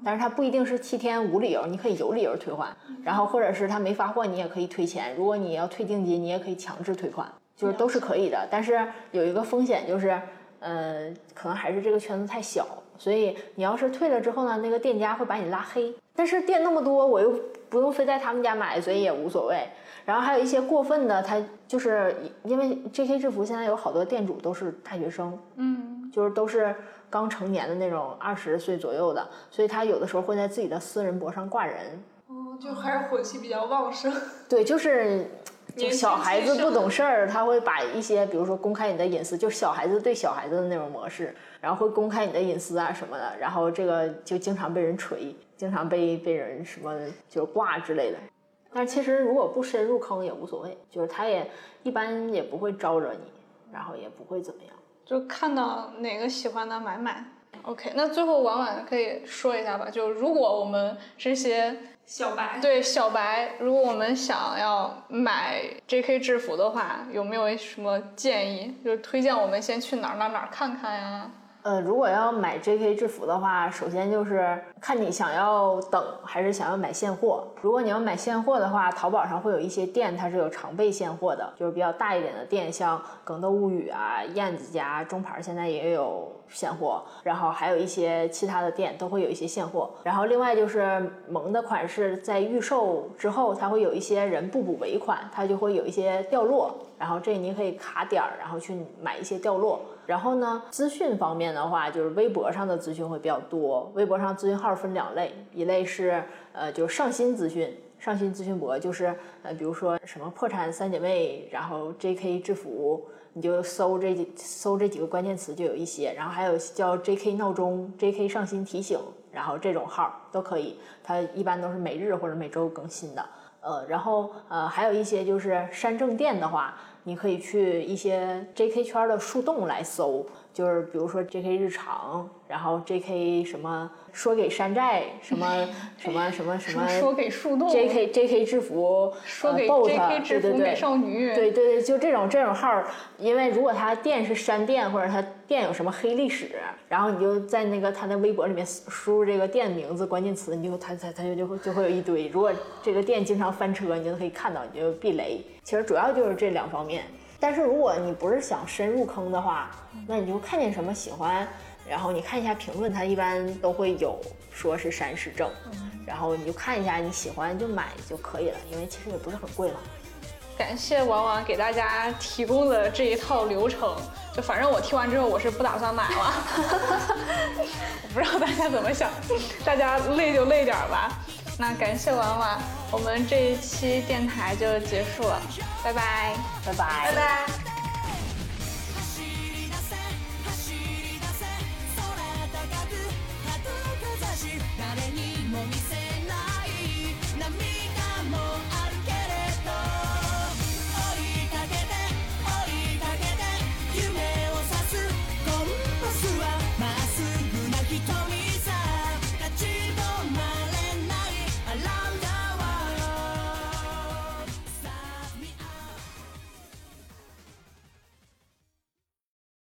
但是它不一定是七天无理由，你可以有理由退换，然后或者是他没发货，你也可以退钱。如果你要退定金，你也可以强制退款，就是都是可以的。但是有一个风险就是，呃，可能还是这个圈子太小，所以你要是退了之后呢，那个店家会把你拉黑。但是店那么多，我又不用非在他们家买，所以也无所谓。然后还有一些过分的，他就是因为 JK 制服现在有好多店主都是大学生，嗯，就是都是刚成年的那种二十岁左右的，所以他有的时候会在自己的私人博上挂人。哦，就还是火气比较旺盛。*laughs* 对，就是就小孩子不懂事儿，他会把一些比如说公开你的隐私，就是小孩子对小孩子的那种模式，然后会公开你的隐私啊什么的，然后这个就经常被人锤，经常被被人什么就是挂之类的。但是其实如果不深入坑也无所谓，就是他也一般也不会招惹你，然后也不会怎么样。就看到哪个喜欢的买买。OK，那最后婉婉可以说一下吧，就如果我们这些小白，对小白，如果我们想要买 JK 制服的话，有没有什么建议？就是推荐我们先去哪儿哪儿哪儿看看呀？呃，如果要买 JK 制服的话，首先就是看你想要等还是想要买现货。如果你要买现货的话，淘宝上会有一些店，它是有常备现货的，就是比较大一点的店，像耿豆物语啊、燕子家、中牌现在也有现货，然后还有一些其他的店都会有一些现货。然后另外就是萌的款式在预售之后，它会有一些人不补尾款，它就会有一些掉落，然后这你可以卡点儿，然后去买一些掉落。然后呢，资讯方面的话，就是微博上的资讯会比较多。微博上资讯号分两类，一类是呃，就是上新资讯，上新资讯博就是呃，比如说什么破产三姐妹，然后 JK 制服，你就搜这几搜这几个关键词就有一些。然后还有叫 JK 闹钟、JK 上新提醒，然后这种号都可以，它一般都是每日或者每周更新的。呃，然后呃，还有一些就是山正店的话。你可以去一些 JK 圈的树洞来搜，就是比如说 JK 日常，然后 JK 什么说给山寨，什么 *laughs* 什么什么什么说给树洞，JK JK 制服，说给 JK 制服美少女，对对对，就这种这种号，因为如果他店是山店或者他店有什么黑历史，然后你就在那个他的微博里面输入这个店名字关键词，你就他他他就就会就会有一堆。如果这个店经常翻车，你就可以看到，你就避雷。其实主要就是这两方面，但是如果你不是想深入坑的话，那你就看见什么喜欢，然后你看一下评论，它一般都会有说是山是正，然后你就看一下你喜欢就买就可以了，因为其实也不是很贵嘛。感谢王王给大家提供的这一套流程，就反正我听完之后我是不打算买了，我 *laughs* 不知道大家怎么想，大家累就累点吧。那感谢王王，我们这一期电台就结束了，拜拜，拜拜，拜拜。